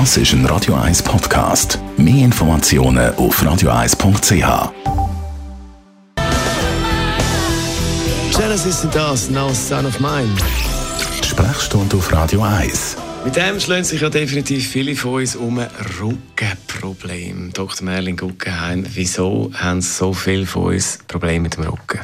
Das ist ein Radio 1 Podcast. Mehr Informationen auf radio1.ch. Genesis sind das, Now Son of Mine. Sprechstunde auf Radio 1. Mit dem schlagen sich ja definitiv viele von uns um ein Rückenproblem. Dr. Merlin Guggenheim, wieso haben so viele von uns Probleme mit dem Rücken?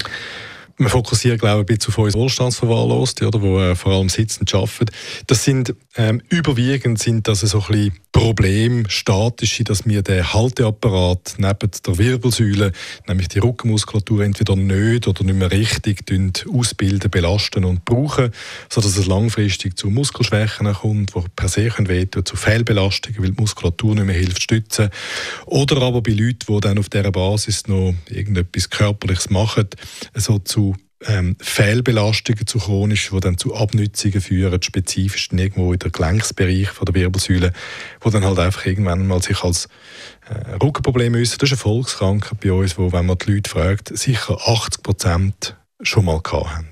Wir fokussieren, glaube ich, ein bisschen auf unsere Wohlstandsverwahrlosten, oder, wo äh, vor allem sitzend arbeiten. Das sind, ähm, überwiegend sind das so ein bisschen Probleme, statische, dass wir den Halteapparat neben der Wirbelsäule, nämlich die Rückenmuskulatur, entweder nicht oder nicht mehr richtig ausbilden, belasten und brauchen, sodass es langfristig zu Muskelschwächen kommt, die per se wehtun, zu Fehlbelastungen, weil die Muskulatur nicht mehr hilft, stützen. Oder aber bei Leuten, die dann auf dieser Basis noch irgendetwas Körperliches machen, so zu ähm, Fehlbelastungen zu chronisch, die dann zu Abnützungen führen, spezifisch irgendwo in der Gelenksbereich von der Wirbelsäule, wo dann halt einfach irgendwann mal sich als äh, Rückenproblem äußern. Das ist eine Volkskrankheit bei uns, wo, wenn man die Leute fragt, sicher 80 Prozent schon mal gehabt haben.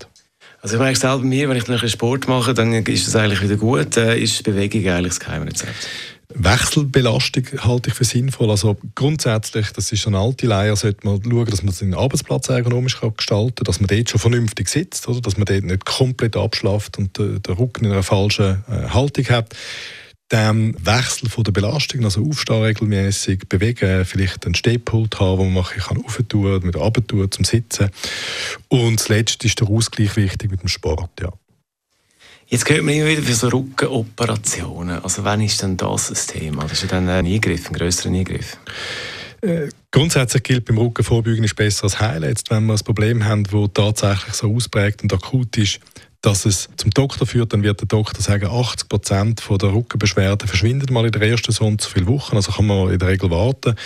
Also ich merke selber mir, wenn ich dann Sport mache, dann ist das eigentlich wieder gut. Äh, ist Bewegung eigentlich das Geheimrezept? Wechselbelastung halte ich für sinnvoll. Also grundsätzlich, das ist eine alte Leier, sollte man schauen, dass man seinen Arbeitsplatz ergonomisch gestalten kann, dass man dort schon vernünftig sitzt, oder? dass man dort nicht komplett abschlaft und den, den Rücken in einer falschen äh, Haltung hat. Dann Wechsel von der Belastung, also aufstehen regelmäßig, bewegen, vielleicht einen Stehpult haben, wo man kann aufentun, mit runter zum Sitzen. Und zuletzt ist der Ausgleich wichtig mit dem Sport, ja. Jetzt hört man immer wieder für so Rückenoperationen. Also wann ist denn das ein Thema? Das ist ja dann ein Eingriff, ein grösserer Eingriff. Äh, grundsätzlich gilt beim Rückenvorbeugen ist besser als heilen. Jetzt, wenn wir ein Problem haben, das tatsächlich so ausprägt und akut ist, dass es zum Doktor führt, dann wird der Doktor sagen, 80 Prozent der Rückenbeschwerden verschwinden mal in der ersten so und so viele Wochen. Also kann man in der Regel warten.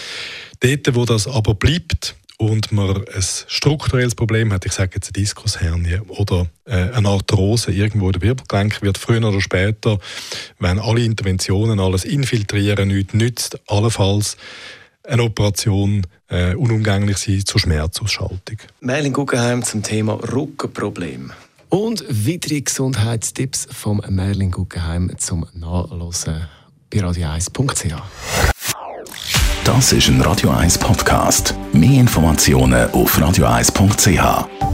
Dort, wo das aber bleibt, und man ein strukturelles Problem hat, ich sage jetzt eine Diskushernie oder äh, eine Arthrose irgendwo in der Wirbelgelenk, wird früher oder später, wenn alle Interventionen alles infiltrieren, nichts nützt, allenfalls eine Operation äh, unumgänglich sein zur Schmerzausschaltung. Merlin Guggenheim zum Thema Rückenproblem. Und weitere Gesundheitstipps vom Merlin Guggenheim zum Nachlesen bei radio1.ch. Das ist ein Radio 1 Podcast. Mehr Informationen auf radio1.ch.